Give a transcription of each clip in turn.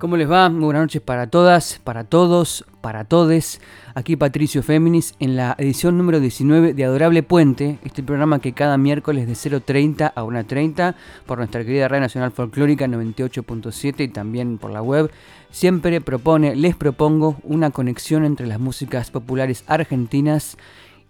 ¿Cómo les va? Muy buenas noches para todas, para todos, para todes. Aquí Patricio Féminis en la edición número 19 de Adorable Puente, este programa que cada miércoles de 0.30 a 1.30 por nuestra querida Radio Nacional Folclórica 98.7 y también por la web, siempre propone, les propongo una conexión entre las músicas populares argentinas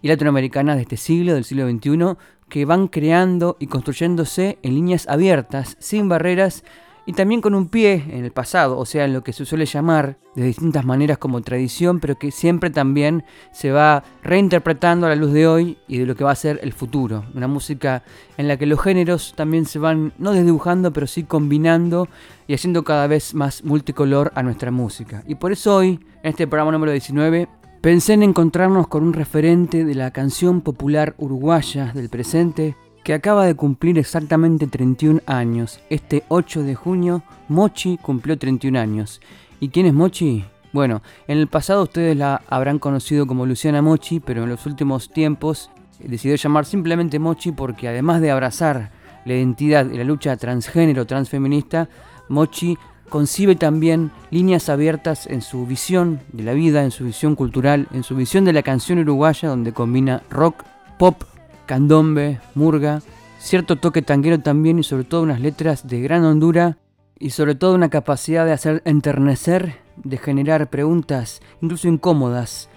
y latinoamericanas de este siglo, del siglo XXI, que van creando y construyéndose en líneas abiertas, sin barreras, y también con un pie en el pasado, o sea, en lo que se suele llamar de distintas maneras como tradición, pero que siempre también se va reinterpretando a la luz de hoy y de lo que va a ser el futuro. Una música en la que los géneros también se van no desdibujando, pero sí combinando y haciendo cada vez más multicolor a nuestra música. Y por eso hoy, en este programa número 19, pensé en encontrarnos con un referente de la canción popular uruguaya del presente, que acaba de cumplir exactamente 31 años. Este 8 de junio, Mochi cumplió 31 años. ¿Y quién es Mochi? Bueno, en el pasado ustedes la habrán conocido como Luciana Mochi, pero en los últimos tiempos decidió llamar simplemente Mochi porque además de abrazar la identidad y la lucha transgénero, transfeminista, Mochi concibe también líneas abiertas en su visión de la vida, en su visión cultural, en su visión de la canción uruguaya, donde combina rock, pop, candombe, murga, cierto toque tanguero también y sobre todo unas letras de gran hondura y sobre todo una capacidad de hacer enternecer, de generar preguntas incluso incómodas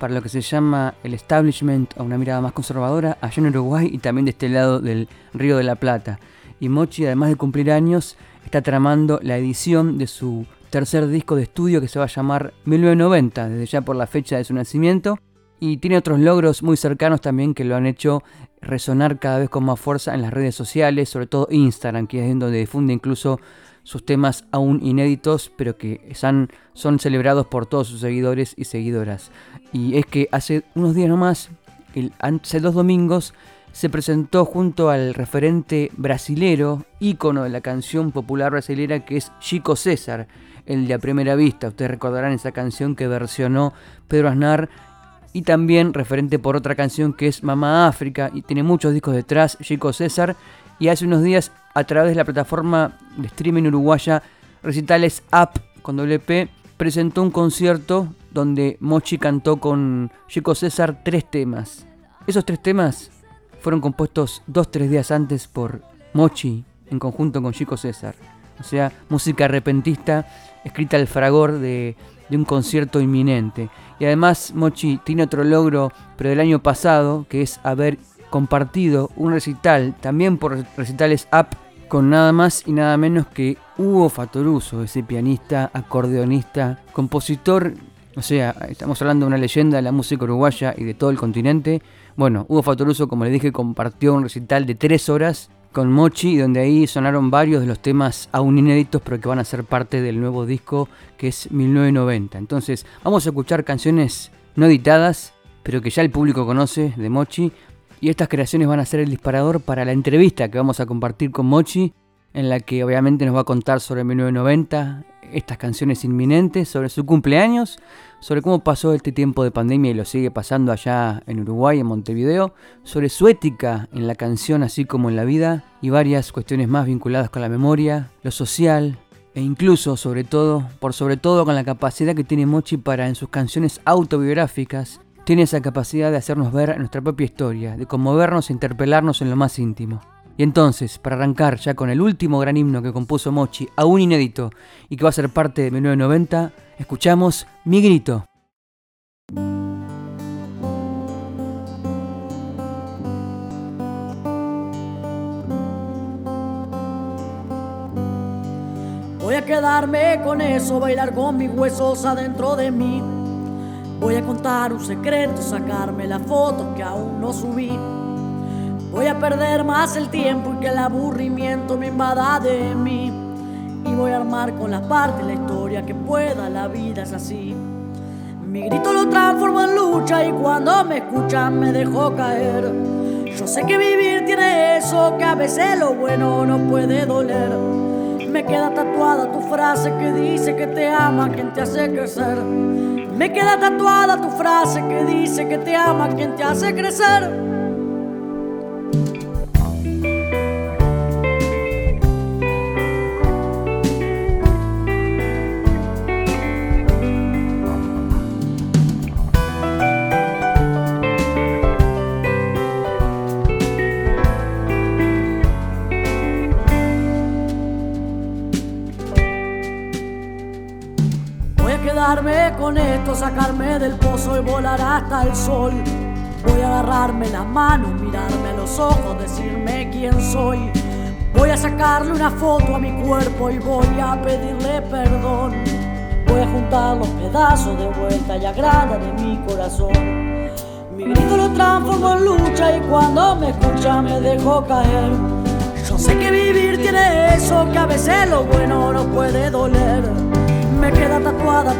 para lo que se llama el establishment a una mirada más conservadora allá en Uruguay y también de este lado del Río de la Plata. Y Mochi, además de cumplir años, está tramando la edición de su tercer disco de estudio que se va a llamar 1990, desde ya por la fecha de su nacimiento, y tiene otros logros muy cercanos también que lo han hecho resonar cada vez con más fuerza en las redes sociales, sobre todo Instagram, que es donde difunde incluso sus temas aún inéditos, pero que son, son celebrados por todos sus seguidores y seguidoras. Y es que hace unos días nomás, el, hace dos domingos, se presentó junto al referente brasilero, ícono de la canción popular brasilera que es Chico César, el de a primera vista. Ustedes recordarán esa canción que versionó Pedro Aznar y también referente por otra canción que es Mamá África y tiene muchos discos detrás, Chico César, y hace unos días a través de la plataforma de streaming uruguaya Recitales App con WP presentó un concierto donde Mochi cantó con Chico César tres temas. Esos tres temas fueron compuestos dos tres días antes por Mochi en conjunto con Chico César. O sea, música repentista escrita al fragor de, de un concierto inminente. Y además Mochi tiene otro logro, pero del año pasado, que es haber compartido un recital, también por recitales app, con nada más y nada menos que Hugo Fatoruso, ese pianista, acordeonista, compositor, o sea, estamos hablando de una leyenda de la música uruguaya y de todo el continente. Bueno, Hugo Fatoruso, como le dije, compartió un recital de tres horas con Mochi, donde ahí sonaron varios de los temas aún inéditos, pero que van a ser parte del nuevo disco que es 1990. Entonces, vamos a escuchar canciones no editadas, pero que ya el público conoce de Mochi. Y estas creaciones van a ser el disparador para la entrevista que vamos a compartir con Mochi, en la que obviamente nos va a contar sobre 1990, estas canciones inminentes, sobre su cumpleaños, sobre cómo pasó este tiempo de pandemia y lo sigue pasando allá en Uruguay, en Montevideo, sobre su ética en la canción así como en la vida y varias cuestiones más vinculadas con la memoria, lo social e incluso, sobre todo, por sobre todo con la capacidad que tiene Mochi para en sus canciones autobiográficas, tiene esa capacidad de hacernos ver nuestra propia historia, de conmovernos e interpelarnos en lo más íntimo. Y entonces, para arrancar ya con el último gran himno que compuso Mochi, aún inédito, y que va a ser parte de 1990, escuchamos Mi Grito. Voy a quedarme con eso, bailar con mis huesos adentro de mí. Voy a contar un secreto, sacarme la foto que aún no subí. Voy a perder más el tiempo y que el aburrimiento me invada de mí. Y voy a armar con las partes la historia que pueda, la vida es así. Mi grito lo transformo en lucha y cuando me escuchan me dejo caer. Yo sé que vivir tiene eso, que a veces lo bueno no puede doler. Me queda tatuada tu frase que dice que te ama quien te hace crecer. Me queda tatuada tu frase que dice que te ama quien te hace crecer. Sacarme del pozo y volar hasta el sol. Voy a agarrarme la mano, mirarme a los ojos, decirme quién soy. Voy a sacarle una foto a mi cuerpo y voy a pedirle perdón. Voy a juntar los pedazos de vuelta y agrada de mi corazón. Mi grito lo transformo en lucha y cuando me escucha me dejo caer. Yo sé que vivir tiene eso, que a veces lo bueno no puede doler. Me queda tatuada tu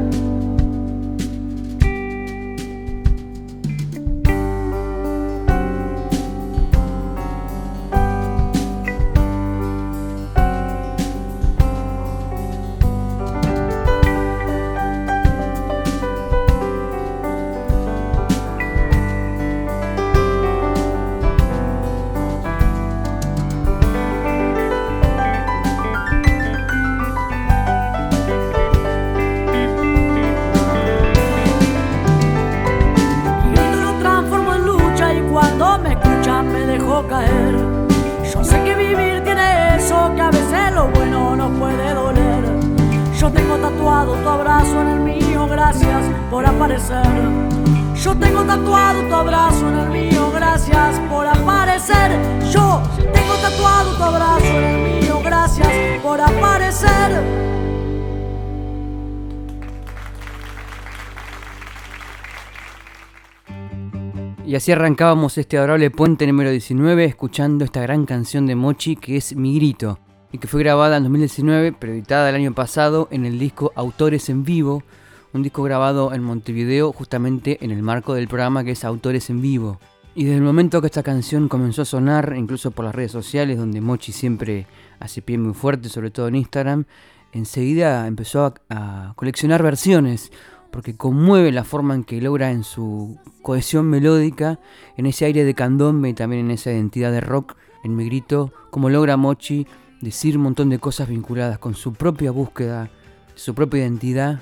Y así arrancábamos este adorable puente número 19 escuchando esta gran canción de Mochi que es Mi Grito y que fue grabada en 2019 pero editada el año pasado en el disco Autores en Vivo, un disco grabado en Montevideo justamente en el marco del programa que es Autores en Vivo. Y desde el momento que esta canción comenzó a sonar, incluso por las redes sociales, donde Mochi siempre hace pie muy fuerte, sobre todo en Instagram, enseguida empezó a, a coleccionar versiones porque conmueve la forma en que logra en su cohesión melódica, en ese aire de candombe y también en esa identidad de rock, en mi grito, como logra Mochi decir un montón de cosas vinculadas con su propia búsqueda, su propia identidad,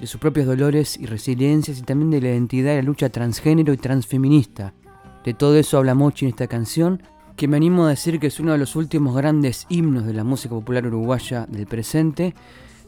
de sus propios dolores y resiliencias y también de la identidad y la lucha transgénero y transfeminista. De todo eso habla Mochi en esta canción, que me animo a decir que es uno de los últimos grandes himnos de la música popular uruguaya del presente.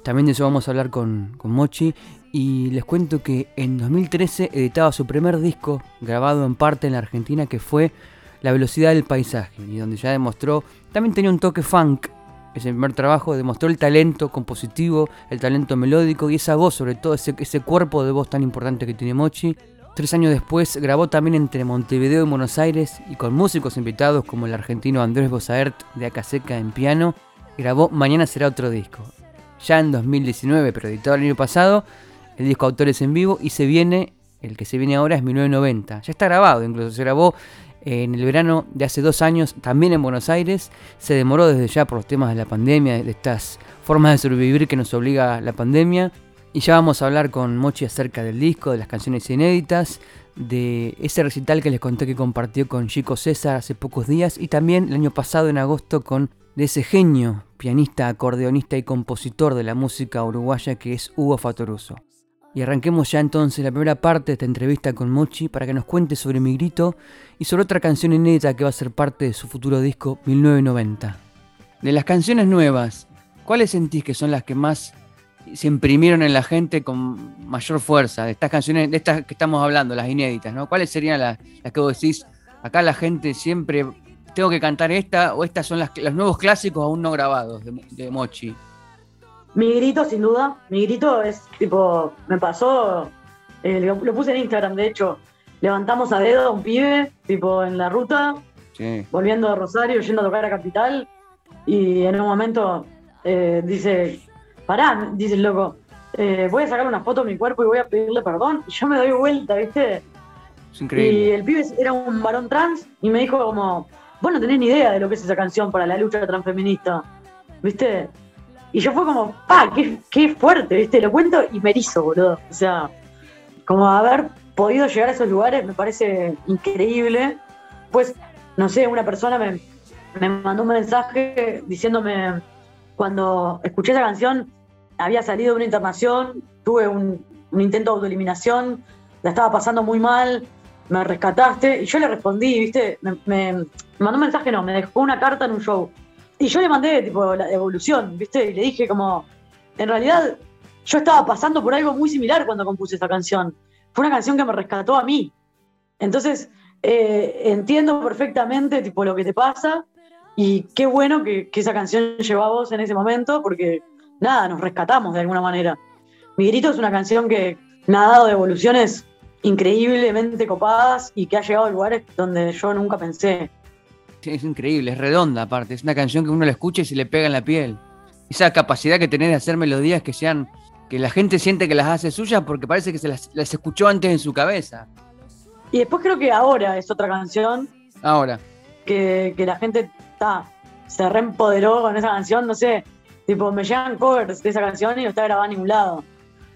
También de eso vamos a hablar con, con Mochi y les cuento que en 2013 editaba su primer disco, grabado en parte en la Argentina, que fue La velocidad del paisaje, y donde ya demostró, también tenía un toque funk, ese primer trabajo, demostró el talento compositivo, el talento melódico y esa voz, sobre todo ese, ese cuerpo de voz tan importante que tiene Mochi. Tres años después grabó también entre Montevideo y Buenos Aires y con músicos invitados como el argentino Andrés Bosaert de Acaseca en piano, grabó Mañana será otro disco. Ya en 2019, pero editado el año pasado, el disco Autores en Vivo y se viene, el que se viene ahora es 1990. Ya está grabado, incluso se grabó en el verano de hace dos años, también en Buenos Aires. Se demoró desde ya por los temas de la pandemia, de estas formas de sobrevivir que nos obliga la pandemia. Y ya vamos a hablar con Mochi acerca del disco, de las canciones inéditas, de ese recital que les conté que compartió con Chico César hace pocos días y también el año pasado en agosto con de ese genio, pianista, acordeonista y compositor de la música uruguaya que es Hugo Fatoruso. Y arranquemos ya entonces la primera parte de esta entrevista con Mochi para que nos cuente sobre mi grito y sobre otra canción inédita que va a ser parte de su futuro disco 1990. De las canciones nuevas, ¿cuáles sentís que son las que más se imprimieron en la gente con mayor fuerza? De estas canciones, de estas que estamos hablando, las inéditas, ¿no? ¿Cuáles serían las, que vos decís, acá la gente siempre, tengo que cantar esta o estas son las, los nuevos clásicos aún no grabados de, de Mochi? Mi grito, sin duda, mi grito es tipo, me pasó, eh, lo, puse en Instagram, de hecho, levantamos a dedo a un pibe, tipo en la ruta, volviendo a Rosario, yendo a tocar a Capital, y en un momento eh, dice, pará, dice el loco, eh, voy a sacar una foto de mi cuerpo y voy a pedirle perdón, y yo me doy vuelta, ¿viste? Y el pibe era un varón trans y me dijo como, vos no tenés ni idea de lo que es esa canción para la lucha transfeminista, ¿viste? Y yo fue como, pa, qué, qué fuerte, ¿viste? Lo cuento y me erizo, boludo. O sea, como haber podido llegar a esos lugares me parece increíble. Pues, no sé, una persona me, me mandó un mensaje diciéndome, cuando escuché esa canción, había salido de una internación, tuve un, un intento de autoeliminación, la estaba pasando muy mal, me rescataste. Y yo le respondí, ¿viste? Me, mandó un mensaje, no, me dejó una carta en un show. Y yo le mandé, tipo, la evolución, ¿viste? Y le dije, como, en realidad, yo estaba pasando por algo muy similar cuando compuse esa canción. Fue una canción que me rescató a mí. Entonces, eh, entiendo perfectamente, tipo, lo que te pasa. Y qué bueno que, que esa canción llevó a vos en ese momento, porque, nada, nos rescatamos de alguna manera. Mi grito es una canción que me ha dado evoluciones increíblemente copadas y que ha llegado a lugares donde yo nunca pensé. Es increíble, es redonda aparte, es una canción que uno la escucha y se le pega en la piel. Esa capacidad que tenés de hacer melodías que sean, que la gente siente que las hace suyas porque parece que se las, escuchó antes en su cabeza. Y después creo que ahora es otra canción. Ahora. Que, la gente está se reempoderó con esa canción, no sé, tipo, me llegan covers de esa canción y no está grabada a ningún lado.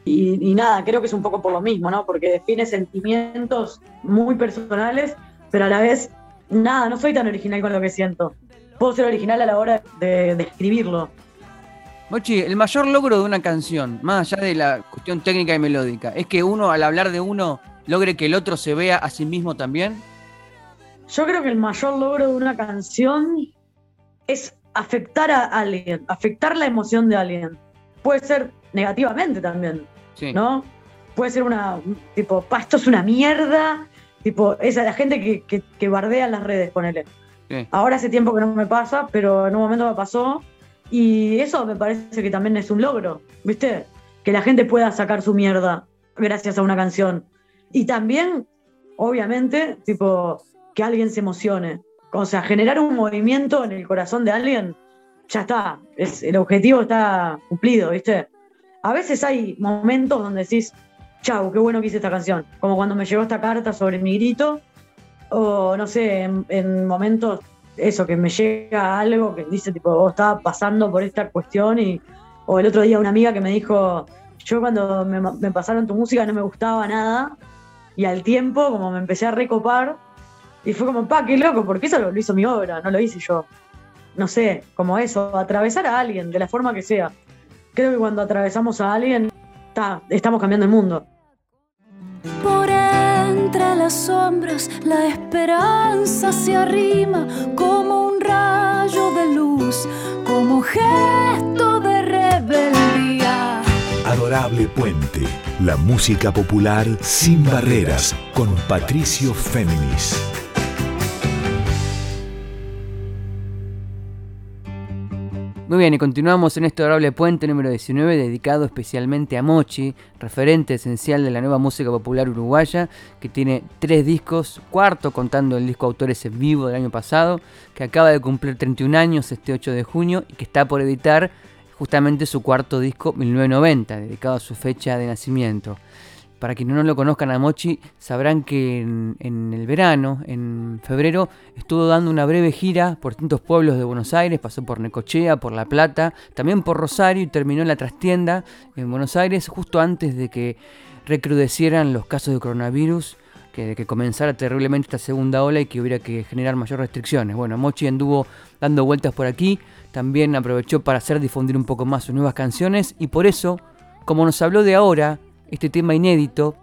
Y, nada, creo que es un poco por lo mismo, ¿no? Porque define sentimientos muy personales, pero a la vez, nada, no soy tan original con lo que siento. Puedo ser original a la hora de, escribirlo. Mochi, el mayor logro de una canción, más allá de la cuestión técnica y melódica, es que uno, al hablar de uno, logre que el otro se vea a sí mismo también. Yo creo que el mayor logro de una canción es afectar a alguien, afectar la emoción de alguien. Puede ser negativamente también. ¿no? Puede ser una, tipo, esto es una mierda, tipo, esa la gente que, que, bardea en las redes, ponele. Ahora hace tiempo que no me pasa, pero en un momento me pasó y eso me parece que también es un logro, ¿viste? Que la gente pueda sacar su mierda gracias a una canción. Y también, obviamente, tipo, que alguien se emocione. O sea, generar un movimiento en el corazón de alguien, ya está. Es, el objetivo está cumplido, ¿viste? a veces hay momentos donde decís, chau, qué bueno que hice esta canción. Como cuando me llegó esta carta sobre mi grito, o no sé, en, momentos, eso, que me llega algo que dice, tipo, vos estaba pasando por esta cuestión, y, o el otro día una amiga que me dijo, yo cuando me, pasaron tu música no me gustaba nada, y al tiempo, como me empecé a recopar, y fue como, pa, qué loco, porque eso lo hizo mi obra, no lo hice yo. No sé, como eso, atravesar a alguien, de la forma que sea creo que cuando atravesamos a alguien, estamos cambiando el mundo. Por entre las sombras, la esperanza se arrima como un rayo de luz, como gesto de rebeldía. Adorable Puente, la música popular sin barreras, con Patricio Féminis. Muy bien, y continuamos en este adorable puente número 19 dedicado especialmente a Mochi, referente esencial de la nueva música popular uruguaya, que tiene tres discos, cuarto contando el disco Autores en Vivo del año pasado, que acaba de cumplir 31 años este 8 de junio y que está por editar justamente su cuarto disco 1990, dedicado a su fecha de nacimiento. Para quienes no lo conozcan a Mochi, sabrán que en, el verano, en febrero, estuvo dando una breve gira por distintos pueblos de Buenos Aires, pasó por Necochea, por La Plata, también por Rosario y terminó en la trastienda en Buenos Aires justo antes de que recrudecieran los casos de coronavirus, que, que comenzara terriblemente esta segunda ola y que hubiera que generar mayor restricciones. Bueno, Mochi anduvo dando vueltas por aquí, también aprovechó para hacer difundir un poco más sus nuevas canciones y por eso, como nos habló de ahora, este tema inédito.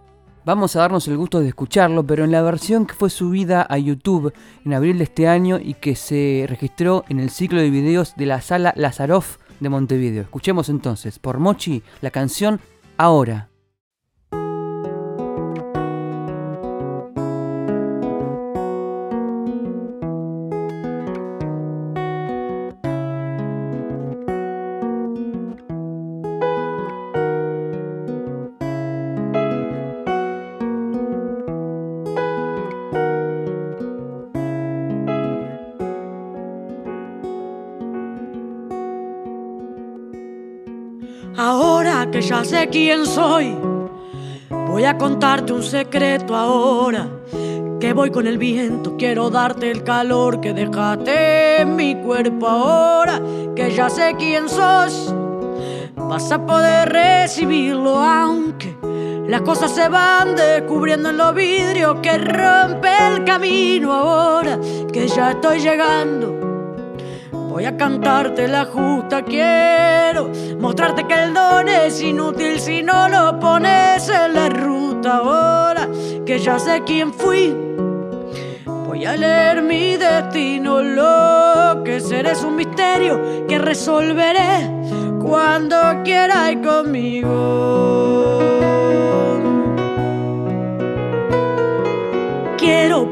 Vamos a darnos el gusto de escucharlo, pero en la versión que fue subida a YouTube en abril de este año y que se registró en el ciclo de videos de la sala Lazaroff de Montevideo. Escuchemos entonces por Mochi la canción Ahora. Quién soy, Voy a contarte un secreto ahora, que voy con el viento, quiero darte el calor que dejaste en mi cuerpo ahora, que ya sé quién sos. Vas a poder recibirlo aunque las cosas se van descubriendo en los vidrios que rompe el camino ahora que ya estoy llegando. Voy a cantarte la justa, quiero mostrarte que el don es inútil si no lo pones en la ruta ahora que ya sé quién fui. Voy a leer mi destino, lo que seré es un misterio que resolveré cuando quieras conmigo.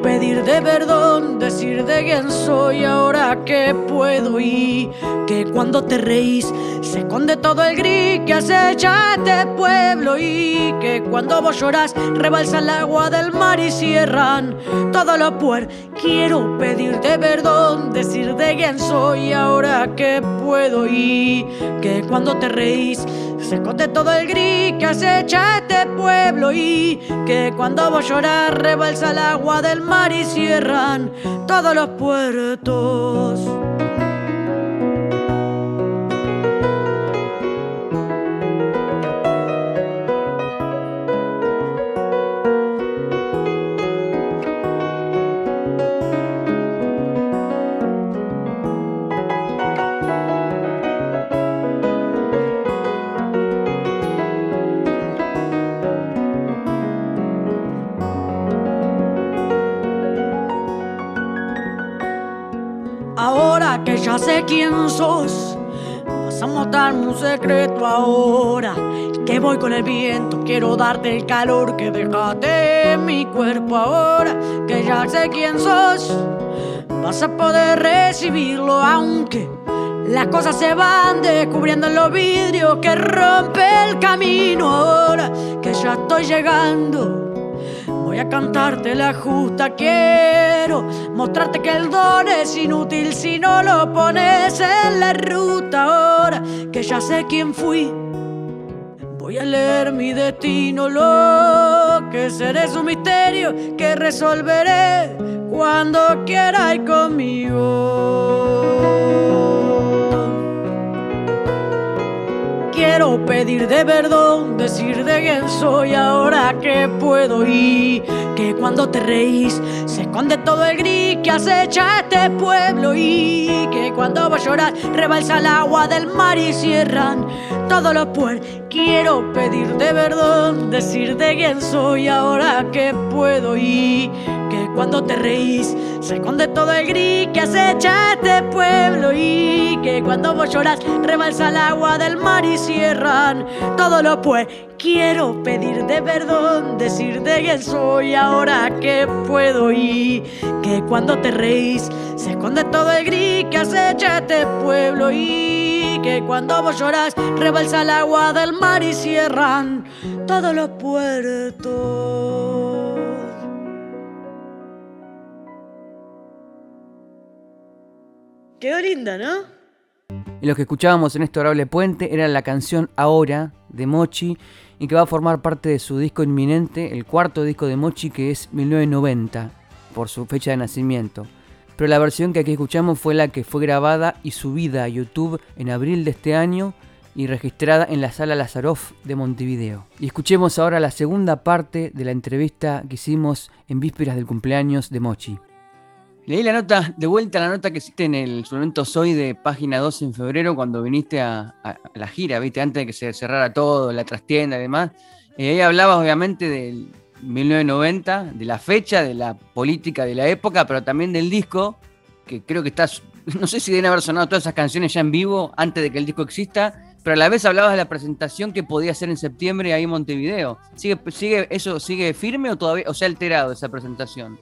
Pedir de perdón, decir de quién soy ahora que puedo. Y que cuando te reís se esconde todo el gris que acecha este pueblo. Y que cuando vos llorás rebalsa el agua del mar y cierran todos los puertos. Quiero pedir de perdón, decir de quién soy ahora que puedo. Y que cuando te reís se esconde todo el gris que acecha este pueblo y que cuando vos llorar rebalsa el agua del mar y cierran todos los puertos. Sé quién sos. Vas a mostrarme un secreto ahora. Que voy con el viento, quiero darte el calor que dejaste en mi cuerpo ahora. Que ya sé quién sos. Vas a poder recibirlo aunque las cosas se van descubriendo en los vidrios que rompe el camino ahora que ya estoy llegando. Voy a cantarte la justa, mostrarte que el don es inútil si no lo pones en la ruta ahora que ya sé quién fui. Voy a leer mi destino, lo que seré es un misterio que resolveré cuando quieras conmigo. Quiero pedir de perdón, decir de quién soy ahora que puedo y que cuando te reís se esconde todo el gris que acecha este pueblo y que cuando va a llorar rebalsa el agua del mar y cierran todos los puertos. Quiero pedir de perdón, decir de quién soy ahora que puedo. Y que cuando te reís se esconde todo el gris que acecha este pueblo. Y que cuando vos lloras rebalsa el agua del mar y cierran todo lo pues. Quiero pedir de perdón, decir de quién soy ahora que puedo. Y que cuando te reís se esconde todo el gris que acecha este pueblo. Y que cuando vos lloras rebalsa el agua del mar y cierran todos los puertos. Quedó linda, ¿no? Y lo que escuchábamos en este orable puente era la canción Ahora de Mochi y que va a formar parte de su disco inminente, el cuarto disco de Mochi que es 1990, por su fecha de nacimiento. Pero la versión que aquí escuchamos fue la que fue grabada y subida a YouTube en abril de este año y registrada en la sala Lazaroff de Montevideo. Y escuchemos ahora la segunda parte de la entrevista que hicimos en vísperas del cumpleaños de Mochi. Leí la nota, de vuelta la nota que hiciste en el suplemento Soy de página 2 en febrero, cuando viniste a, la gira, viste, antes de que se cerrara todo, la trastienda y demás. Y ahí hablabas obviamente del 1990, de la fecha, de la política de la época, pero también del disco, que creo que estás, no sé si deben haber sonado todas esas canciones ya en vivo antes de que el disco exista, pero a la vez hablabas de la presentación que podía ser en septiembre ahí en Montevideo. ¿Sigue, sigue, ¿Eso sigue firme o todavía o se ha alterado esa presentación?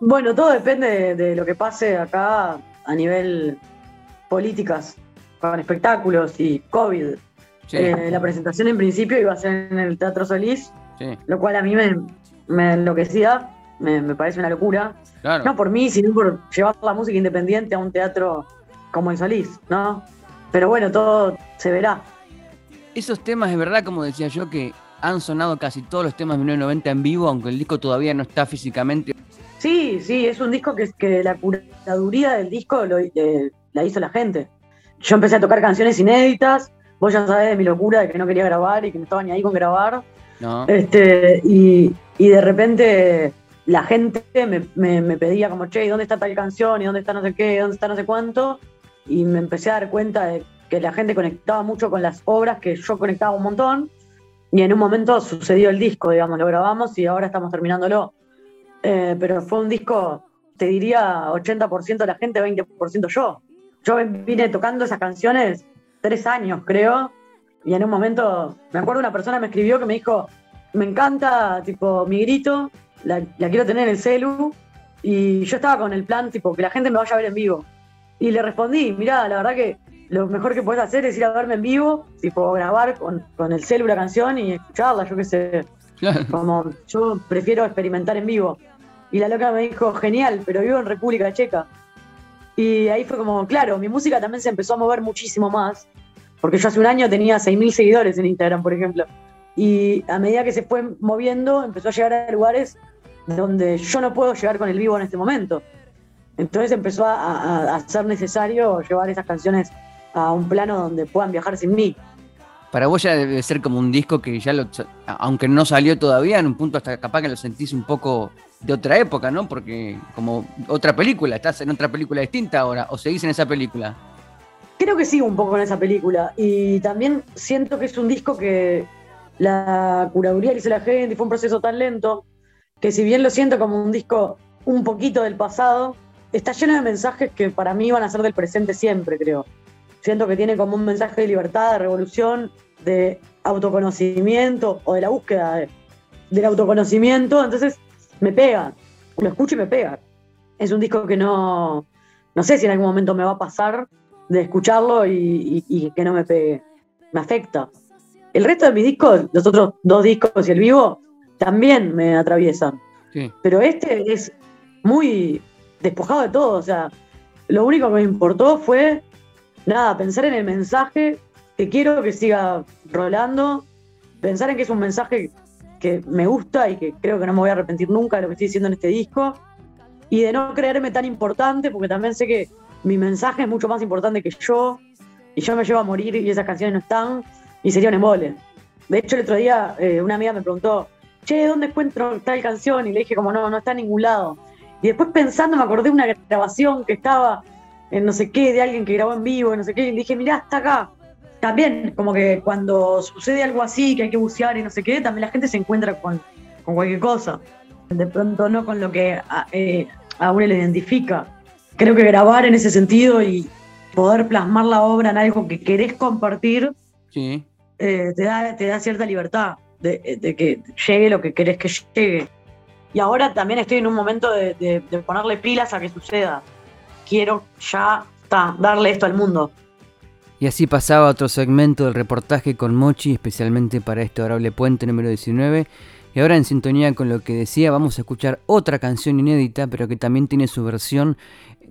Bueno, todo depende de, lo que pase acá a nivel políticas, con espectáculos y COVID. Eh, la presentación en principio iba a ser en el Teatro Solís, lo cual a mí me, me enloquecía, me, parece una locura. No por mí, sino por llevar la música independiente a un teatro como el Solís, ¿no? Pero bueno, todo se verá. Esos temas, es verdad, como decía yo, que han sonado casi todos los temas de 1990 en vivo, aunque el disco todavía no está físicamente. Sí, sí, es un disco que, que la curaduría del disco lo, eh, la hizo la gente. Yo empecé a tocar canciones inéditas, vos ya sabés de mi locura de que no quería grabar y que no estaba ni ahí con grabar. Este, y, de repente la gente me, pedía como, che, ¿dónde está tal canción? ¿Y dónde está no sé qué? ¿Dónde está no sé cuánto? Y me empecé a dar cuenta de que la gente conectaba mucho con las obras, que yo conectaba un montón. Y en un momento sucedió el disco, digamos, lo grabamos y ahora estamos terminándolo. Eh, pero fue un disco, te diría, 80% de la gente, 20% yo. Yo vine tocando esas canciones tres años, creo, y en un momento, me acuerdo una persona me escribió que me dijo, me encanta, tipo, mi grito, la, quiero tener en el celu, y yo estaba con el plan, tipo, que la gente me vaya a ver en vivo. Y le respondí, mira, la verdad que lo mejor que puedes hacer es ir a verme en vivo, tipo, grabar con, con el celu la canción y escucharla, yo qué sé. Como, yo prefiero experimentar en vivo. Y la loca me dijo, genial, pero vivo en República Checa. Y ahí fue como, claro, mi música también se empezó a mover muchísimo más. Porque yo hace un año tenía 6.000 seguidores en Instagram, por ejemplo. Y a medida que se fue moviendo, empezó a llegar a lugares donde yo no puedo llegar con el vivo en este momento. Entonces empezó a, ser necesario llevar esas canciones a un plano donde puedan viajar sin mí. Para vos ya debe ser como un disco que ya lo, aunque no salió todavía, en un punto hasta capaz que lo sentís un poco de otra época, ¿no? Porque como otra película, estás en otra película distinta ahora, o seguís en esa película. Creo que sigo un poco en esa película y también siento que es un disco que la curaduría que hizo la gente y fue un proceso tan lento que si bien lo siento como un disco un poquito del pasado, está lleno de mensajes que para mí van a ser del presente siempre, creo. Siento que tiene como un mensaje de libertad, de revolución, de autoconocimiento o de la búsqueda del autoconocimiento, entonces me pega, lo escucho y me pega. Es un disco que no, no sé si en algún momento me va a pasar, de escucharlo y, que no me pegue. Me afecta. El resto de mis discos, los otros dos discos y el vivo, también me atraviesan. Pero este es muy despojado de todo. O sea, lo único que me importó fue, nada, pensar en el mensaje que quiero que siga rolando, pensar en que es un mensaje que me gusta y que creo que no me voy a arrepentir nunca de lo que estoy diciendo en este disco, y de no creerme tan importante, porque también sé que mi mensaje es mucho más importante que yo, y yo me llevo a morir y esas canciones no están, y sería un embole. De hecho, el otro día eh, una amiga me preguntó, che, ¿dónde encuentro tal canción? Y le dije, como no, no está en ningún lado. Y después pensando, me acordé de una grabación que estaba en no sé qué, de alguien que grabó en vivo, no sé qué, y dije, mirá, está acá. También, como que cuando sucede algo así, que hay que bucear y no sé qué, también la gente se encuentra con, con cualquier cosa. De pronto no con lo que a, eh, a uno le identifica creo que grabar en ese sentido y poder plasmar la obra en algo que querés compartir, eh, te, da, te da cierta libertad de, que llegue lo que querés que llegue. Y ahora también estoy en un momento de, ponerle pilas a que suceda. Quiero ya darle esto al mundo. Y así pasaba otro segmento del reportaje con Mochi, especialmente para este adorable puente número 19. Y ahora en sintonía con lo que decía, vamos a escuchar otra canción inédita, pero que también tiene su versión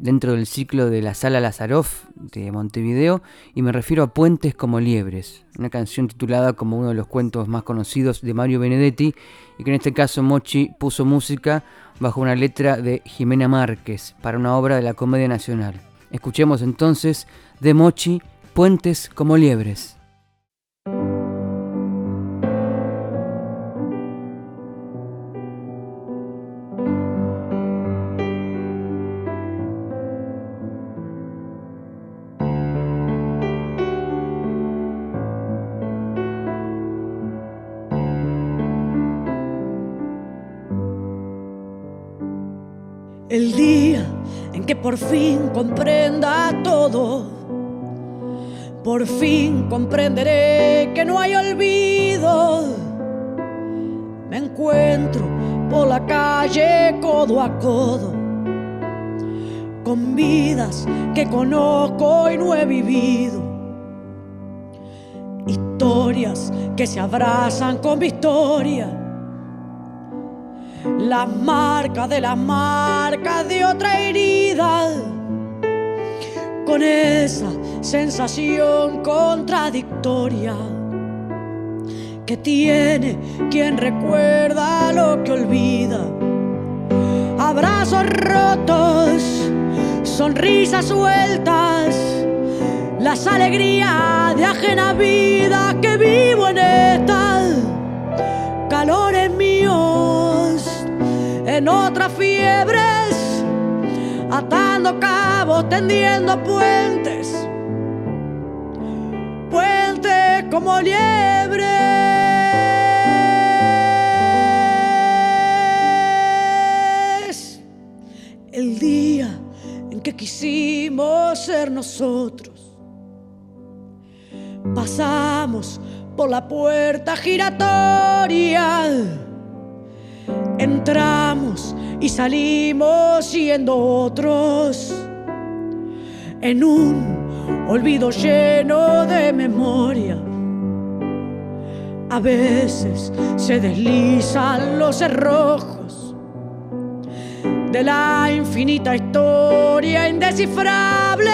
dentro del ciclo de la Sala Lazaroff de Montevideo, y me refiero a Puentes como Liebres, una canción titulada como uno de los cuentos más conocidos de Mario Benedetti, y que en este caso Mochi puso música bajo una letra de Jimena Márquez para una obra de la Comedia Nacional. Escuchemos entonces de Mochi Puentes como Liebres. Por fin comprenda todo, por fin comprenderé que no hay olvido. Me encuentro por la calle codo a codo, con vidas que conozco y no he vivido. Historias que se abrazan con mi historia la marca de la marca de otra herida, con esa sensación contradictoria que tiene quien recuerda lo que olvida. Abrazos rotos, sonrisas sueltas, las alegrías de ajena vida que vivo en esta. En otras fiebres, atando cabos, tendiendo puentes puente como liebre. El día en que quisimos ser nosotros, pasamos por la puerta giratoria, entramos y salimos siendo otros en un olvido lleno de memoria. A veces se deslizan los cerrojos de la infinita historia indescifrable.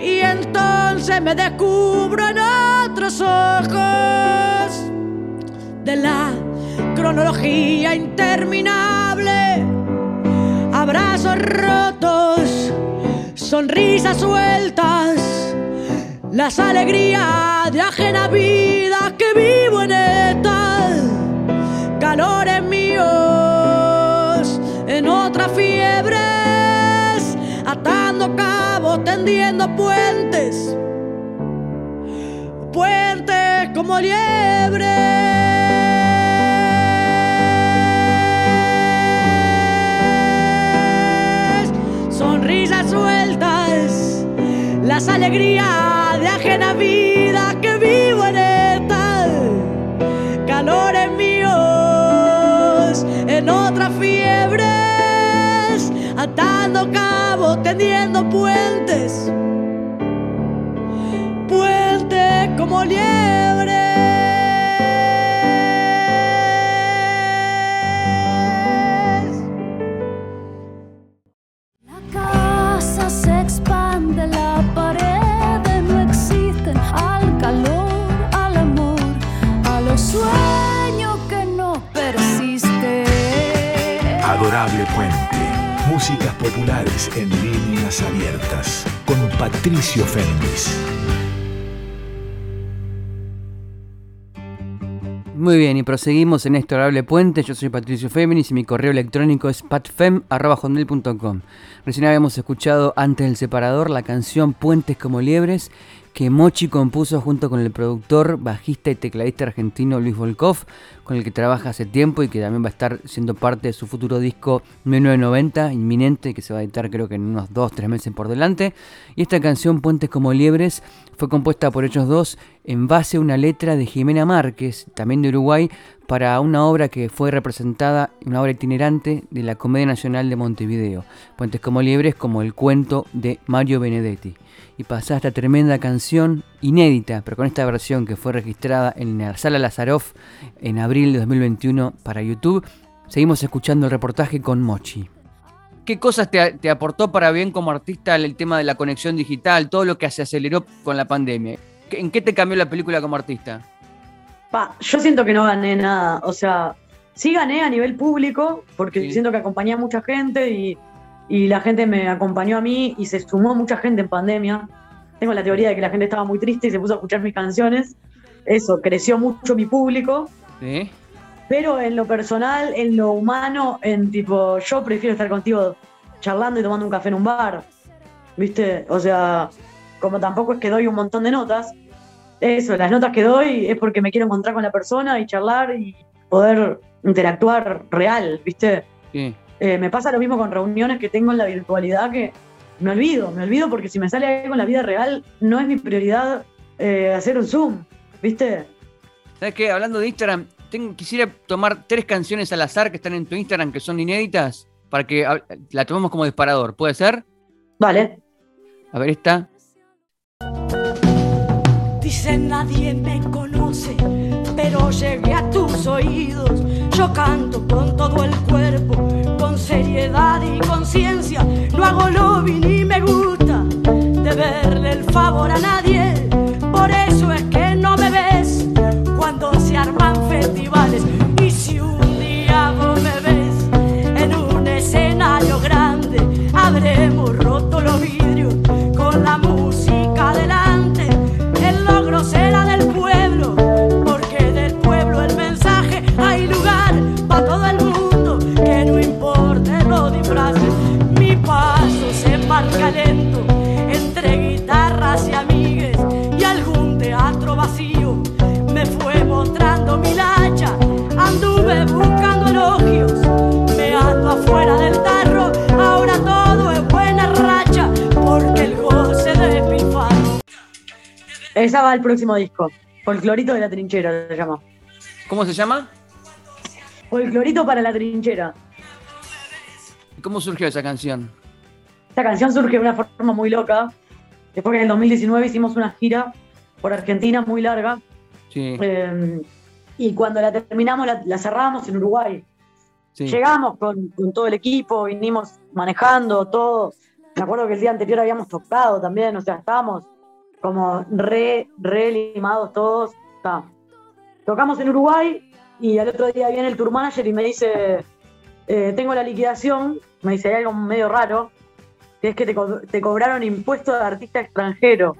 Y entonces me descubro en otros ojos de la cronología interminable. Abrazos rotos sonrisas sueltas, las alegrías de ajena vida que vivo en esta, calores míos en otras fiebres, atando cabos, tendiendo puentes, puentes como liebres. Sueltas, las alegrías de ajena vida que vivo en esta, calores míos en otras fiebres, atando cabos, tendiendo puentes, puentes como liebre. Músicas populares en líneas abiertas con Patricio Féminis. Muy bien, y proseguimos en este horrible puente. Yo soy Patricio Féminis y mi correo electrónico es patfem.com. Recién habíamos escuchado antes del separador la canción Puentes como Liebres que Mochi compuso junto con el productor, bajista y tecladista argentino Luis Volkov, con el que trabaja hace tiempo y que también va a estar siendo parte de su futuro disco 1990, inminente, que se va a editar creo que en unos 2-3 meses por delante. Y esta canción, Puentes como Liebres, fue compuesta por ellos dos en base a una letra de Jimena Márquez, también de Uruguay, para una obra que fue representada, una obra itinerante de la Comedia Nacional de Montevideo. Puentes como Liebres como el cuento de Mario Benedetti y pasar esta tremenda canción inédita, pero con esta versión que fue registrada en la sala Lazaroff en abril de 2021 para YouTube. Seguimos escuchando el reportaje con Mochi. ¿Qué cosas te, aportó para bien como artista el tema de la conexión digital, todo lo que se aceleró con la pandemia? ¿En qué te cambió la película como artista? Pa, yo siento que no gané nada. O sea, sí gané a nivel público, porque siento que acompañé a mucha gente y y la gente me acompañó a mí y se sumó mucha gente en pandemia. Tengo la teoría de que la gente estaba muy triste y se puso a escuchar mis canciones. Eso, creció mucho mi público. ¿Sí? Pero en lo personal, en lo humano, en tipo, yo prefiero estar contigo charlando y tomando un café en un bar. ¿Viste? O sea, como tampoco es que doy un montón de notas, eso, las notas que doy es porque me quiero encontrar con la persona y charlar y poder interactuar real, ¿viste? Sí. Eh, me pasa lo mismo con reuniones que tengo en la virtualidad que me olvido, me olvido porque si me sale algo en la vida real, no es mi prioridad eh, hacer un Zoom, ¿viste? ¿Sabes qué? Hablando de Instagram, quisiera tomar tres canciones al azar que están en tu Instagram que son inéditas para que la tomemos como disparador. ¿Puede ser? Vale. A ver esta. Dice nadie me conoce, pero llegué a tus oídos. Yo canto con todo el cuerpo seriedad y conciencia. No hago lobby ni me gusta de verle el favor a nadie. Por eso es Esa va al próximo disco, Folclorito de la Trinchera se llama. ¿Cómo se llama? Folclorito para la Trinchera. ¿Cómo surgió esa canción? Esta canción surge de una forma muy loca. Después que en el 2019 hicimos una gira por Argentina muy larga. Sí. Eh, y cuando la terminamos, la, cerramos en Uruguay. Llegamos con, todo el equipo, vinimos manejando todo. Me acuerdo que el día anterior habíamos tocado también, o sea, estábamos como re, re limados todos. Tocamos en Uruguay y al otro día viene el tour manager y me dice, eh, tengo la liquidación, me dice, hay algo medio raro, que es que te, te cobraron impuestos de artista extranjero.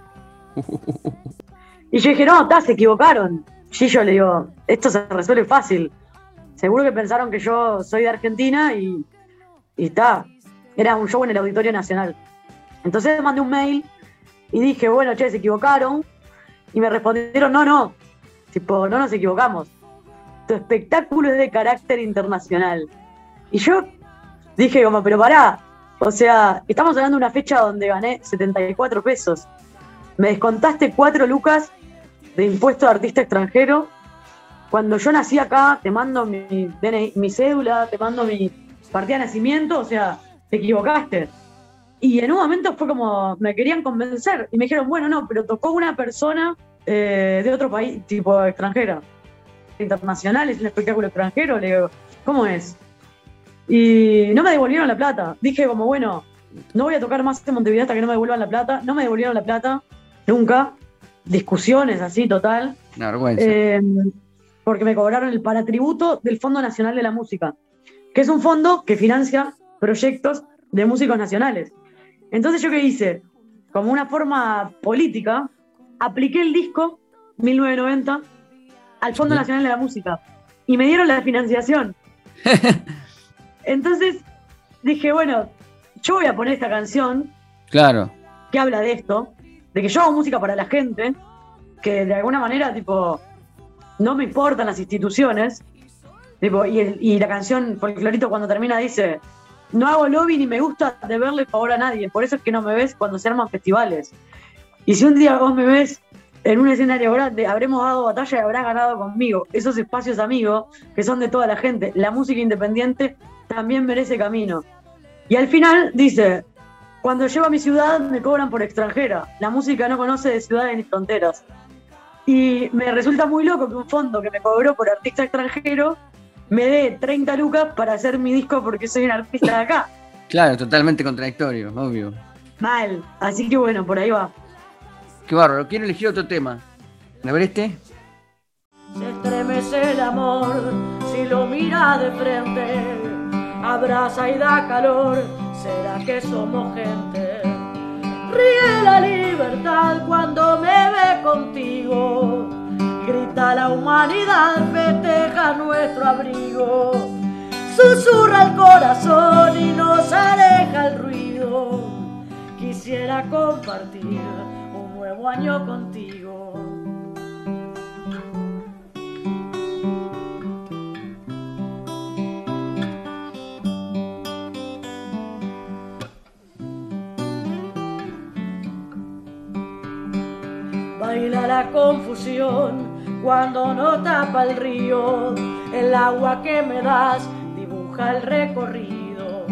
y yo dije, no, se equivocaron. Y yo le digo, esto se resuelve fácil. Seguro que pensaron que yo soy de Argentina y, está. Era un show en el Auditorio Nacional. Entonces mandé un mail y dije, bueno, che, se equivocaron. Y me respondieron, no, no. Tipo, no nos equivocamos. Tu espectáculo es de carácter internacional. Y yo dije, como, pero pará. O sea, estamos hablando de una fecha donde gané 74 pesos. Me descontaste 4 lucas de impuesto de artista extranjero. Cuando yo nací acá, te mando mi, mi cédula, te mando mi partida de nacimiento, o sea, te equivocaste. Y en un momento fue como, me querían convencer y me dijeron, bueno, no, pero tocó una persona eh, de otro país, tipo extranjera, internacional, es un espectáculo extranjero, le digo, ¿cómo es? Y no me devolvieron la plata. Dije como, bueno, no voy a tocar más en Montevideo hasta que no me devuelvan la plata. No me devolvieron la plata, nunca discusiones así, total. Una vergüenza. Em, porque me cobraron el paratributo del Fondo Nacional de la Música, que es un fondo que financia proyectos de músicos nacionales. Entonces, ¿yo qué hice? Como una forma política, apliqué el disco 1990 al Fondo Nacional de la Música y me dieron la financiación. Entonces dije, bueno, yo voy a poner esta canción. Claro. Que habla de esto de que yo hago música para la gente, que de alguna manera, tipo, no me importan las instituciones, tipo, y, la canción Folclorito cuando termina dice, no hago lobby ni me gusta deberle favor a nadie, por eso es que no me ves cuando se arman festivales. Y si un día vos me ves en un escenario grande, habremos dado batalla y habrás ganado conmigo. Esos espacios amigos que son de toda la gente. La música independiente también merece camino. Y al final dice, cuando llego a mi ciudad me cobran por extranjera. La música no conoce de ciudades ni fronteras. Y me resulta muy loco que un fondo que me cobró por artista extranjero me dé 30 lucas para hacer mi disco porque soy un artista de acá. Claro, totalmente contradictorio, obvio. Mal. Así que bueno, por ahí va. Qué bárbaro. ¿Quién elegir otro tema? A ver este. Se estremece el amor si lo mira de frente, abraza y da calor ¿Será que somos gente? Ríe la libertad cuando me ve contigo. Grita la humanidad, festeja nuestro abrigo. Susurra el corazón y nos aleja el ruido. Quisiera compartir un nuevo año contigo. baila la confusión cuando no tapa el río. El agua que me das dibuja el recorrido.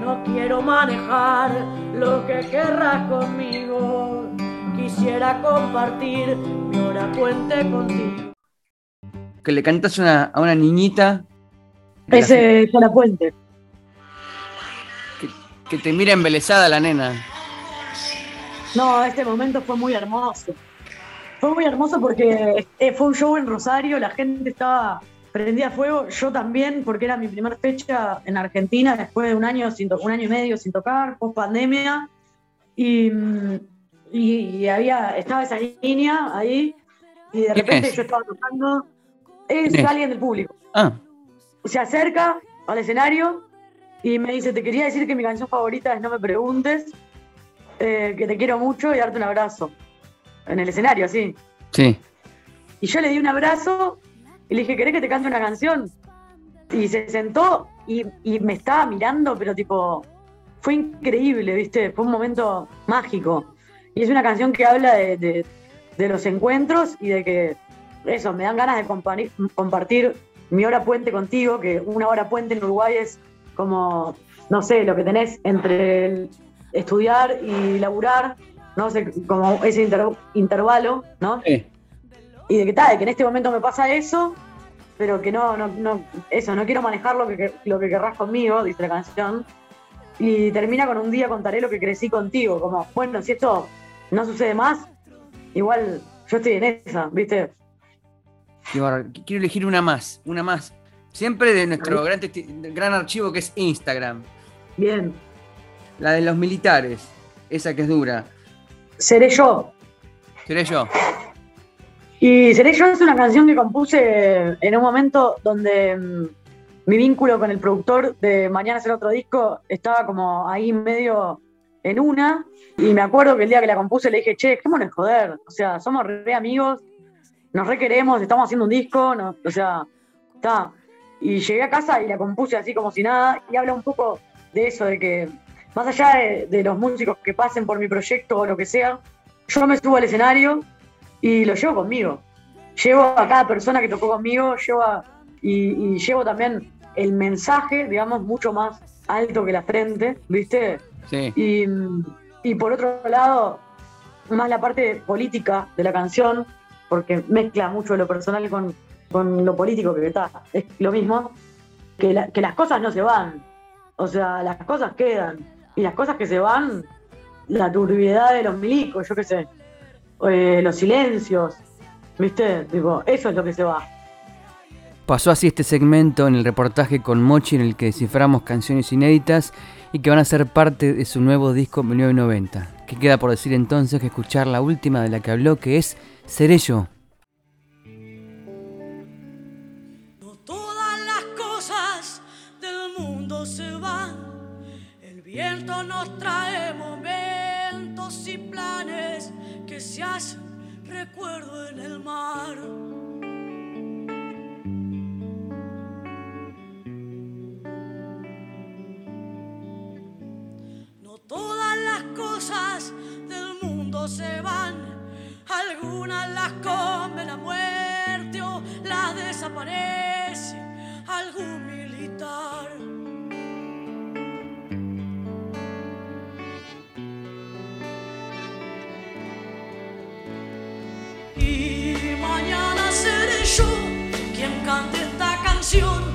No quiero manejar lo que querrás conmigo. Quisiera compartir mi hora puente contigo. Que le cantas a una niñita. Ese la puente. Que, que te mira embelesada la nena. No, este momento fue muy hermoso. Fue muy hermoso porque eh, fue un show en Rosario, la gente estaba prendida a fuego, yo también, porque era mi primera fecha en Argentina después de un año, sin un año y medio sin tocar, post pandemia. Y, y, había, estaba esa línea ahí, y de repente yo estaba tocando. Es alguien del público. Ah. Se acerca al escenario y me dice: Te quería decir que mi canción favorita es No me preguntes. Eh, que te quiero mucho y darte un abrazo. En el escenario, sí. Sí. Y yo le di un abrazo Y le dije, ¿querés que te cante una canción? Y se sentó y, me estaba mirando, pero tipo, fue increíble, ¿viste? Fue un momento mágico. Y es una canción que habla de, los encuentros y de que, eso, me dan ganas de compartir mi hora puente contigo, que una hora puente en Uruguay es como, no sé, lo que tenés entre el estudiar y laburar, no sé, como ese intervalo, ¿no? Sí. Y de que tal, que en este momento me pasa eso, pero que no, no, no, eso, no quiero manejar lo que, lo que querrás conmigo, dice la canción. Y termina con un día contaré lo que crecí contigo, como, bueno, si esto no sucede más, igual yo estoy en esa, ¿viste? quiero elegir una más, una más. Siempre de nuestro gran, gran archivo que es Instagram. Bien. La de los militares, esa que es dura. Seré yo. Seré yo. Y Seré yo es una canción que compuse en un momento donde mm, mi vínculo con el productor de Mañana es el otro disco estaba como ahí medio en una. Y me acuerdo que el día que la compuse le dije, che, ¿cómo no es joder? O sea, somos re amigos, nos re queremos, estamos haciendo un disco, o sea, está. Y llegué a casa y la compuse así como si nada, y habla un poco de eso, de que más allá de, los músicos que pasen por mi proyecto o lo que sea, yo me subo al escenario y lo llevo conmigo. Llevo a cada persona que tocó conmigo, llevo y, llevo también el mensaje, digamos, mucho más alto que la frente, ¿viste? Sí. Y, y por otro lado, más la parte política de la canción, porque mezcla mucho lo personal con, con lo político que está. Es lo mismo, que, que las cosas no se van, o sea, las cosas quedan. Y las cosas que se van, la turbiedad de los milicos, yo qué sé, eh, los silencios, ¿viste? Digo, eso es lo que se va. Pasó así este segmento en el reportaje con Mochi en el que desciframos canciones inéditas y que van a ser parte de su nuevo disco 1990. ¿Qué queda por decir entonces que escuchar la última de la que habló que es Seré No todas las cosas del mundo se van, algunas las come la muerte o las desaparece algún militar. Quien cante esta canción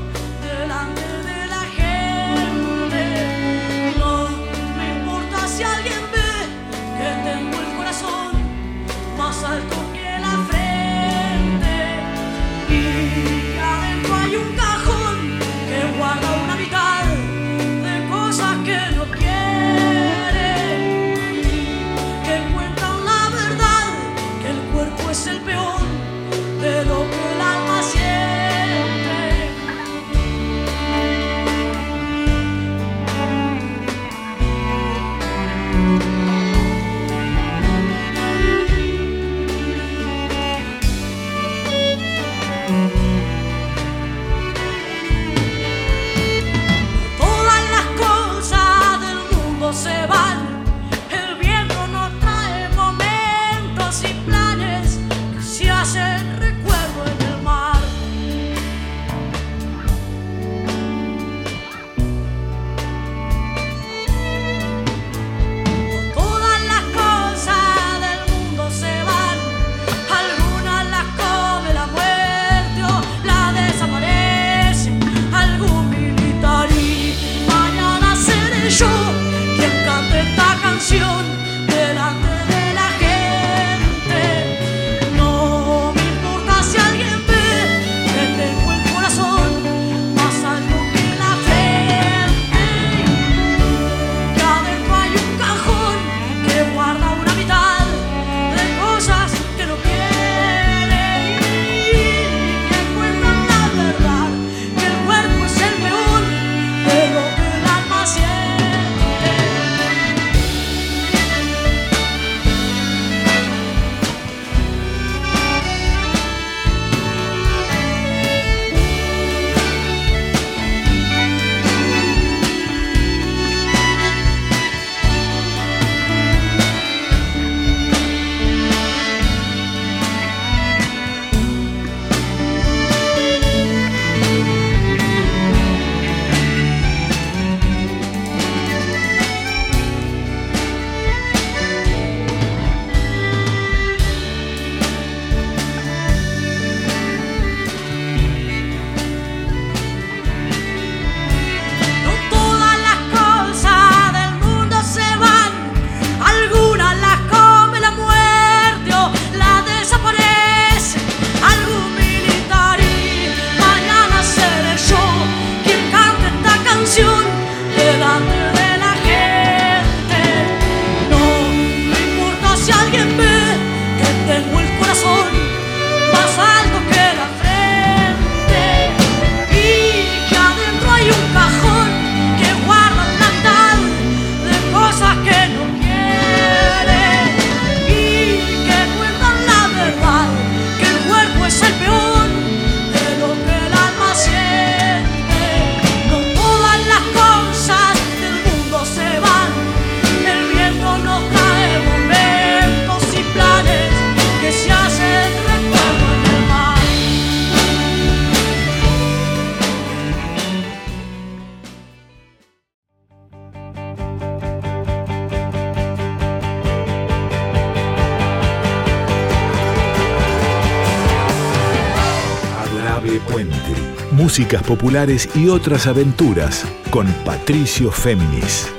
Populares y otras aventuras con Patricio Féminis.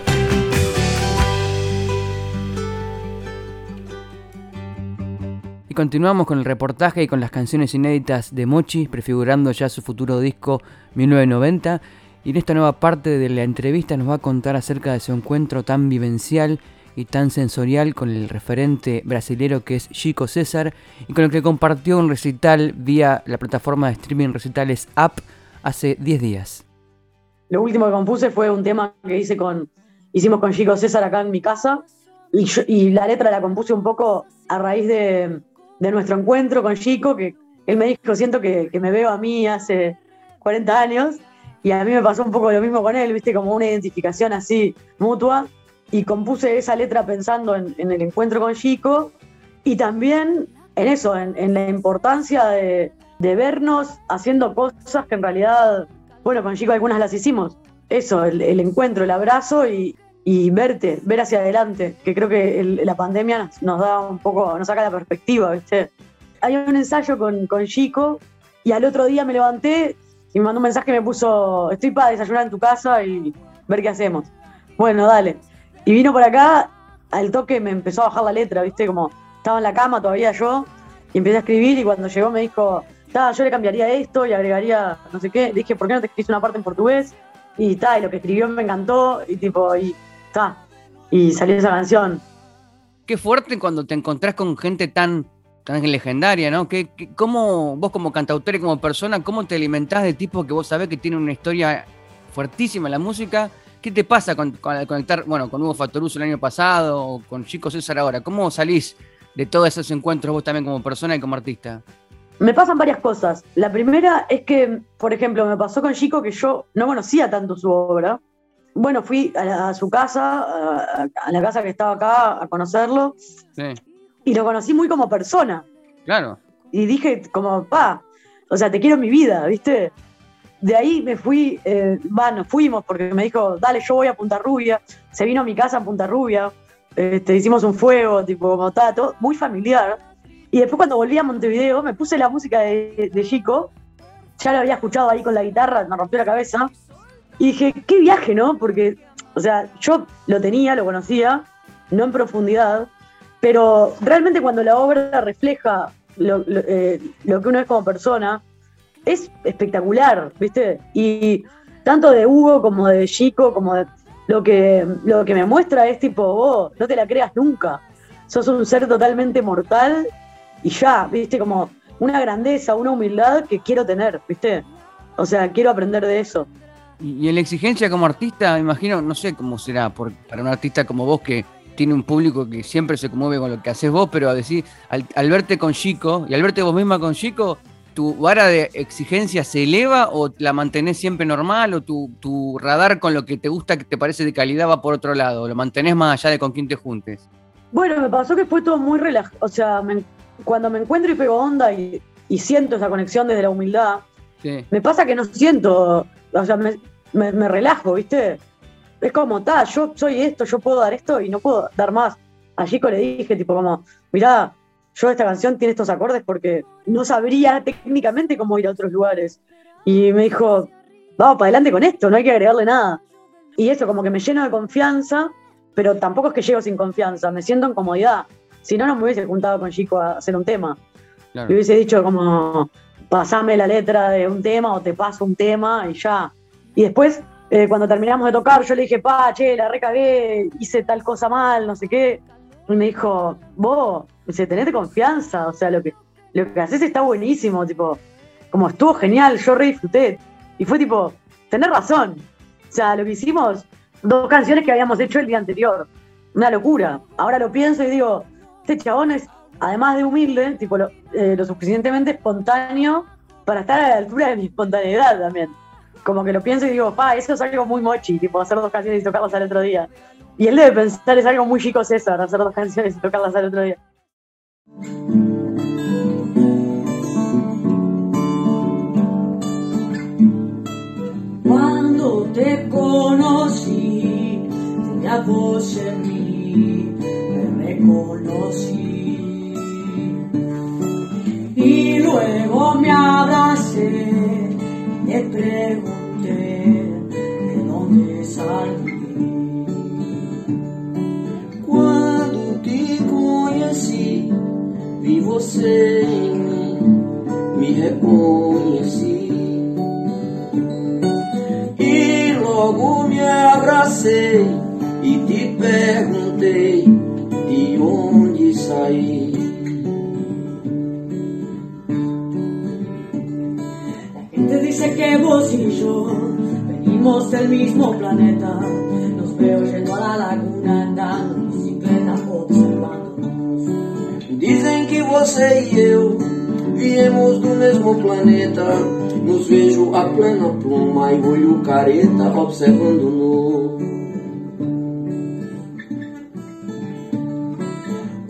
Y continuamos con el reportaje y con las canciones inéditas de Mochi, prefigurando ya su futuro disco 1990. Y en esta nueva parte de la entrevista nos va a contar acerca de su encuentro tan vivencial y tan sensorial con el referente brasilero que es Chico César y con el que compartió un recital vía la plataforma de streaming recitales App hace 10 días. Lo último que compuse fue un tema que hice con, hicimos con Chico César acá en mi casa y, y la letra la compuse un poco a raíz de, nuestro encuentro con Chico, que él me dijo, siento que, me veo a mí hace 40 años, y a mí me pasó un poco lo mismo con él, viste, como una identificación así mutua, y compuse esa letra pensando en, en el encuentro con Chico, y también en eso, en la importancia de, de, vernos haciendo cosas que en realidad, bueno, con Chico algunas las hicimos, eso, el, encuentro, el abrazo y, y verte, ver hacia adelante, que creo que la pandemia nos, da un poco, nos saca la perspectiva, ¿viste? Hay un ensayo con, con Chico y al otro día me levanté y me mandó un mensaje que me puso, estoy para desayunar en tu casa y ver qué hacemos. Bueno, dale. Y vino por acá, al toque me empezó a bajar la letra, ¿viste? Como estaba en la cama todavía yo y empecé a escribir y cuando llegó me dijo, yo le cambiaría esto y agregaría no sé qué. Dije, ¿por qué no te escribiste una parte en portugués? Y, ta, y lo que escribió me encantó y tipo, y y salió esa canción. Qué fuerte cuando te encontrás con gente tan, tan legendaria, ¿no? ¿Qué, cómo vos como cantautor y como persona, cómo te alimentás de tipos que vos sabés que tienen una historia fuertísima en la música? ¿Qué te pasa con, al conectar, bueno, con Hugo Fatoruso el año pasado o con Chico César ahora? ¿Cómo salís de todos esos encuentros vos también como persona y como artista? Me pasan varias cosas. La primera es que, por ejemplo, me pasó con Chico que yo no conocía tanto su obra bueno, fui a, su casa, a, la casa que estaba acá, a conocerlo. Sí. Y lo conocí muy como persona. Claro. Y dije, como, pa, o sea, te quiero en mi vida, ¿viste? De ahí me fui, eh, fuimos porque me dijo, dale, yo voy a Punta Rubia. Se vino a mi casa en Punta Rubia. Este, hicimos un fuego, tipo, como todo muy familiar. Y después cuando volví a Montevideo, me puse la música de, Chico. Ya lo había escuchado ahí con la guitarra, me rompió la cabeza. Y dije, qué viaje, ¿no? Porque, o sea, yo lo tenía, lo conocía, no en profundidad, pero realmente cuando la obra refleja lo, eh, que uno es como persona, es espectacular, ¿viste? Y tanto de Hugo como de Chico, como de lo que, lo que me muestra es tipo, vos no te la creas nunca. Sos un ser totalmente mortal y ya, ¿viste? Como una grandeza, una humildad que quiero tener, ¿viste? O sea, quiero aprender de eso. Y, en la exigencia como artista, me imagino, no sé cómo será para un artista como vos que tiene un público que siempre se conmueve con lo que haces vos, pero a decir, al, verte con Chico y al verte vos misma con Chico, ¿tu vara de exigencia se eleva o la mantenés siempre normal o tu, radar con lo que te gusta, que te parece de calidad va por otro lado? ¿Lo mantenés más allá de con quién te juntes? Bueno, me pasó que fue todo muy relajado. O sea, cuando me encuentro y pego onda y, siento esa conexión desde la humildad, me pasa que no siento, o sea, me, me, relajo, ¿viste? Es como, ta, yo soy esto, yo puedo dar esto y no puedo dar más. A Chico le dije, tipo, como, mirá, yo esta canción tiene estos acordes porque no sabría técnicamente cómo ir a otros lugares. Y me dijo, vamos para adelante con esto, no hay que agregarle nada. Y eso, como que me lleno de confianza, pero tampoco es que llego sin confianza, me siento en comodidad. Si no, no me hubiese juntado con Chico a hacer un tema. Y hubiese dicho como, pasame la letra de un tema o te paso un tema y ya. Y después, eh, cuando terminamos de tocar, yo le dije, pa, che, la recagué, hice tal cosa mal, no sé qué. Y me dijo, vos, dice, tenés confianza, o sea, lo que, lo que haces está buenísimo, tipo, como estuvo genial, yo re disfruté. Y fue tipo, tenés razón. O sea, lo que hicimos, dos canciones que habíamos hecho el día anterior. Una locura. Ahora lo pienso y digo, este chabón es, además de humilde, tipo, lo, eh, lo suficientemente espontáneo para estar a la altura de mi espontaneidad también como que lo pienso y digo, pa, eso es algo muy mochi, tipo hacer dos canciones y tocarlas al otro día. Y él debe pensar, es algo muy chico César, hacer dos canciones y tocarlas al otro día. Cuando te conocí, tenía voz en mí, me reconocí. Y luego me abracé le pregunté de dónde salí. Quando te conheci, vi você em mim, me reconheci. E logo me abracei e te perguntei de onde saí. dice que vos y yo venimos del mismo planeta. Nos veo yendo a la laguna andando en bicicleta observándonos. Dizem que você e eu viemos do mesmo planeta. Nos vejo a plena pluma e olho careta observando-nos.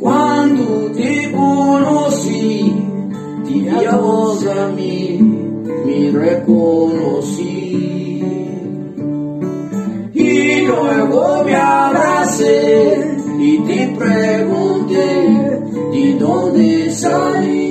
Quando te conheci, tive a voz a mim me reconocí. Y luego me abracé y te pregunté de dónde salí.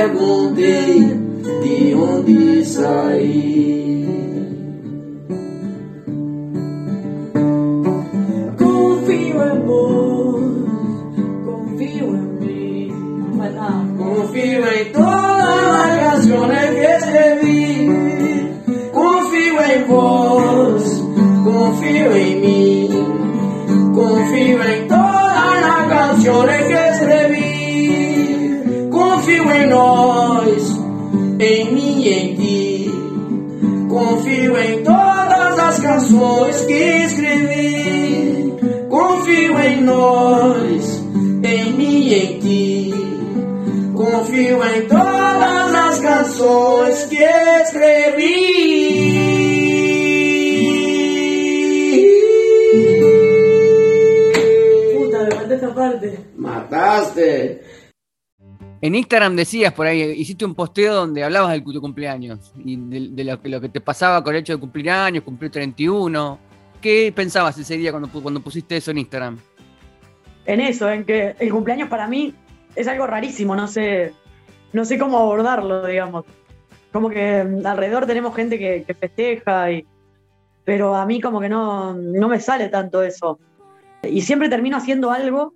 Te Em todas as canções que escrevi. Puta, me falta esta parte. Mataste. En Instagram decías por ahí, hiciste un posteo donde hablabas de tu cumpleaños y de, de lo, que- lo que te pasaba con el hecho de cumplir años, cumplir 31. ¿Qué pensabas ese día cuando, cuando pusiste eso en Instagram? En eso, en que el cumpleaños para mí es algo rarísimo, no sé, no sé cómo abordarlo, digamos. Como que mm, alrededor tenemos gente que, festeja, y, pero a mí como que no, no me sale tanto eso. Y siempre termino haciendo algo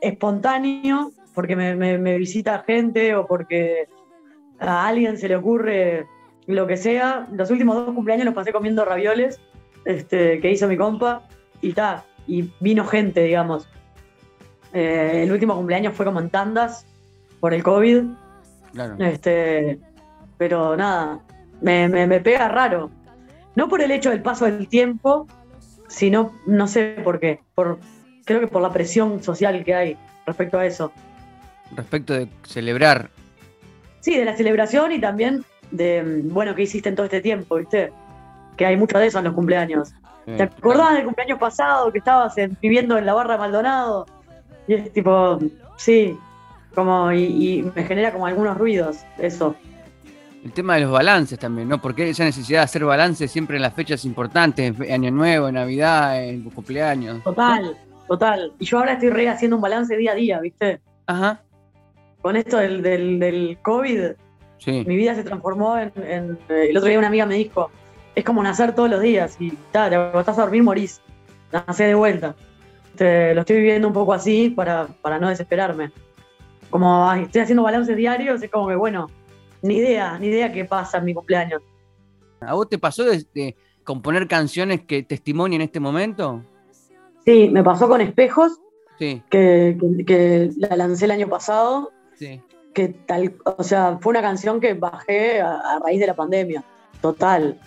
espontáneo porque me, visita gente o porque a alguien se le ocurre lo que sea. Los últimos dos cumpleaños los pasé comiendo ravioles este, que hizo mi compa y ta, y vino gente, digamos. Eh, el último cumpleaños fue como en tandas por el COVID, Claro. este, pero nada, me, me- me pega raro. No por el hecho del paso del tiempo, sino, no sé por qué, por, creo que por la presión social que hay respecto a eso. Respecto de celebrar. Sí, de la celebración y también de, bueno, ¿qué hiciste en todo este tiempo, viste? Que hay mucho de eso en los cumpleaños. ¿Te acordás del cumpleaños pasado que estabas en- viviendo en la barra de Maldonado? Y es tipo, sí, como, y, y me genera como algunos ruidos, eso. El tema de los balances también, ¿no? Porque esa necesidad de hacer balances siempre en las fechas importantes, Año Nuevo, Navidad, en cumpleaños. Total, total. Y yo ahora estoy re haciendo un balance día a día, ¿viste? Ajá. Con esto del, del, del COVID, Sí. mi vida se transformó en, en- eh, El otro día una amiga me dijo, es como nacer todos los días y ta, te acostás a dormir, morís. Nacé de vuelta. Te- lo estoy viviendo un poco así para, para no desesperarme. Como estoy haciendo balances diarios, es como que, bueno, ni idea, ni idea qué pasa en mi cumpleaños. ¿A vos te pasó de, de componer canciones que testimonien este momento? Sí, me pasó con Espejos, Sí, que, que- que la lancé el año pasado, sí. que tal, o sea, fue una canción que bajé a, a raíz de la pandemia. Total.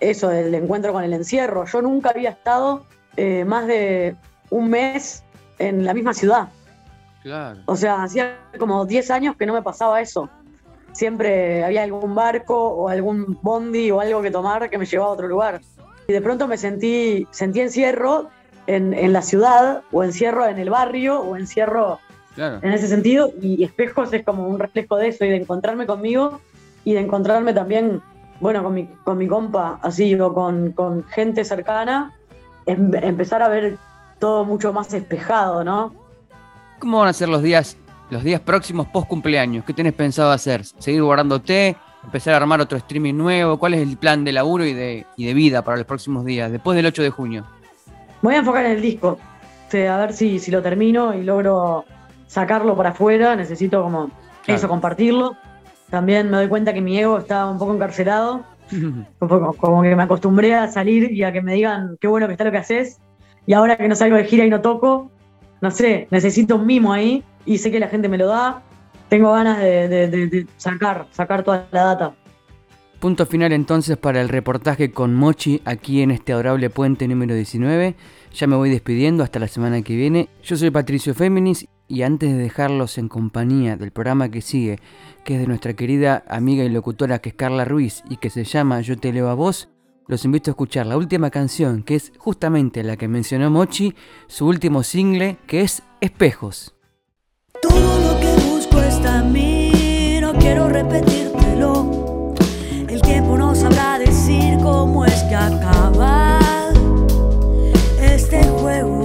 Eso, del encuentro con el encierro. Yo nunca había estado eh, más de un mes en la misma ciudad. Claro. O sea, hacía como 10 años que no me pasaba eso. Siempre había algún barco o algún bondi o algo que tomar que me llevaba a otro lugar. Y de pronto me sentí, sentí encierro en, en la ciudad, o encierro en el barrio, o encierro Claro. en ese sentido. Y espejos es como un reflejo de eso y de encontrarme conmigo y de encontrarme también, bueno, con mi, con mi compa, así, o con, con gente cercana, em, empezar a ver todo mucho más espejado, ¿no? ¿Cómo van a ser los días, los días próximos post cumpleaños? ¿Qué tenés pensado hacer? ¿Seguir guardándote? ¿Empezar a armar otro streaming nuevo? ¿Cuál es el plan de laburo y de, y de vida para los próximos días, después del 8 de junio? voy a enfocar en el disco. a ver si, si lo termino y logro sacarlo para afuera. Necesito como eso, compartirlo. También me doy cuenta que mi ego está un poco encarcelado. como, que me acostumbré a salir y a que me digan qué bueno que está lo que haces. Y ahora que no salgo de gira y no toco, no sé, necesito un mimo ahí y sé que la gente me lo da. Tengo ganas de sacar, sacar toda la data. Punto final entonces para el reportaje con Mochi aquí en este adorable puente número 19. Ya me voy despidiendo hasta la semana que viene. Yo soy Patricio Féminis y antes de dejarlos en compañía del programa que sigue, que es de nuestra querida amiga y locutora que es Carla Ruiz y que se llama Yo te leo a vos, los invito a escuchar la última canción que es justamente la que mencionó Mochi, su último single que es Espejos. Todo lo que busco está en mí, no quiero repetírtelo tiempo no sabrá decir cómo es que acaba este juego.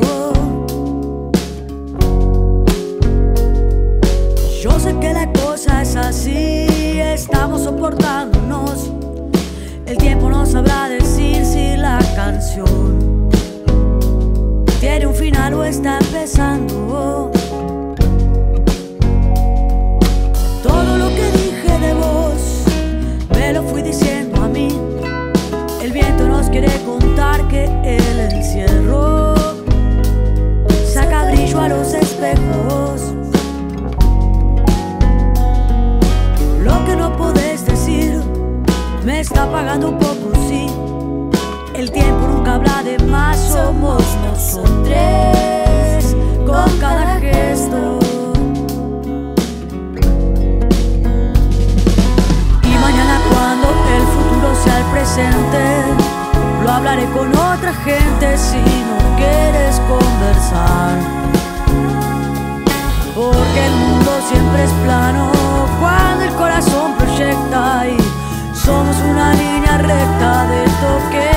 Yo sé que la cosa es así, estamos soportándonos. El tiempo no sabrá decir si la canción tiene un final o está empezando. Todo lo que dije de vos lo fui diciendo a mí. El viento nos quiere contar que el encierro saca brillo a los espejos. Está pagando un poco, sí. El tiempo nunca habla de más, somos nosotros con cada gesto. sea el presente. Lo hablaré con otra gente si no quieres conversar. Porque el mundo siempre es plano cuando el corazón proyecta y somos una línea recta de toque.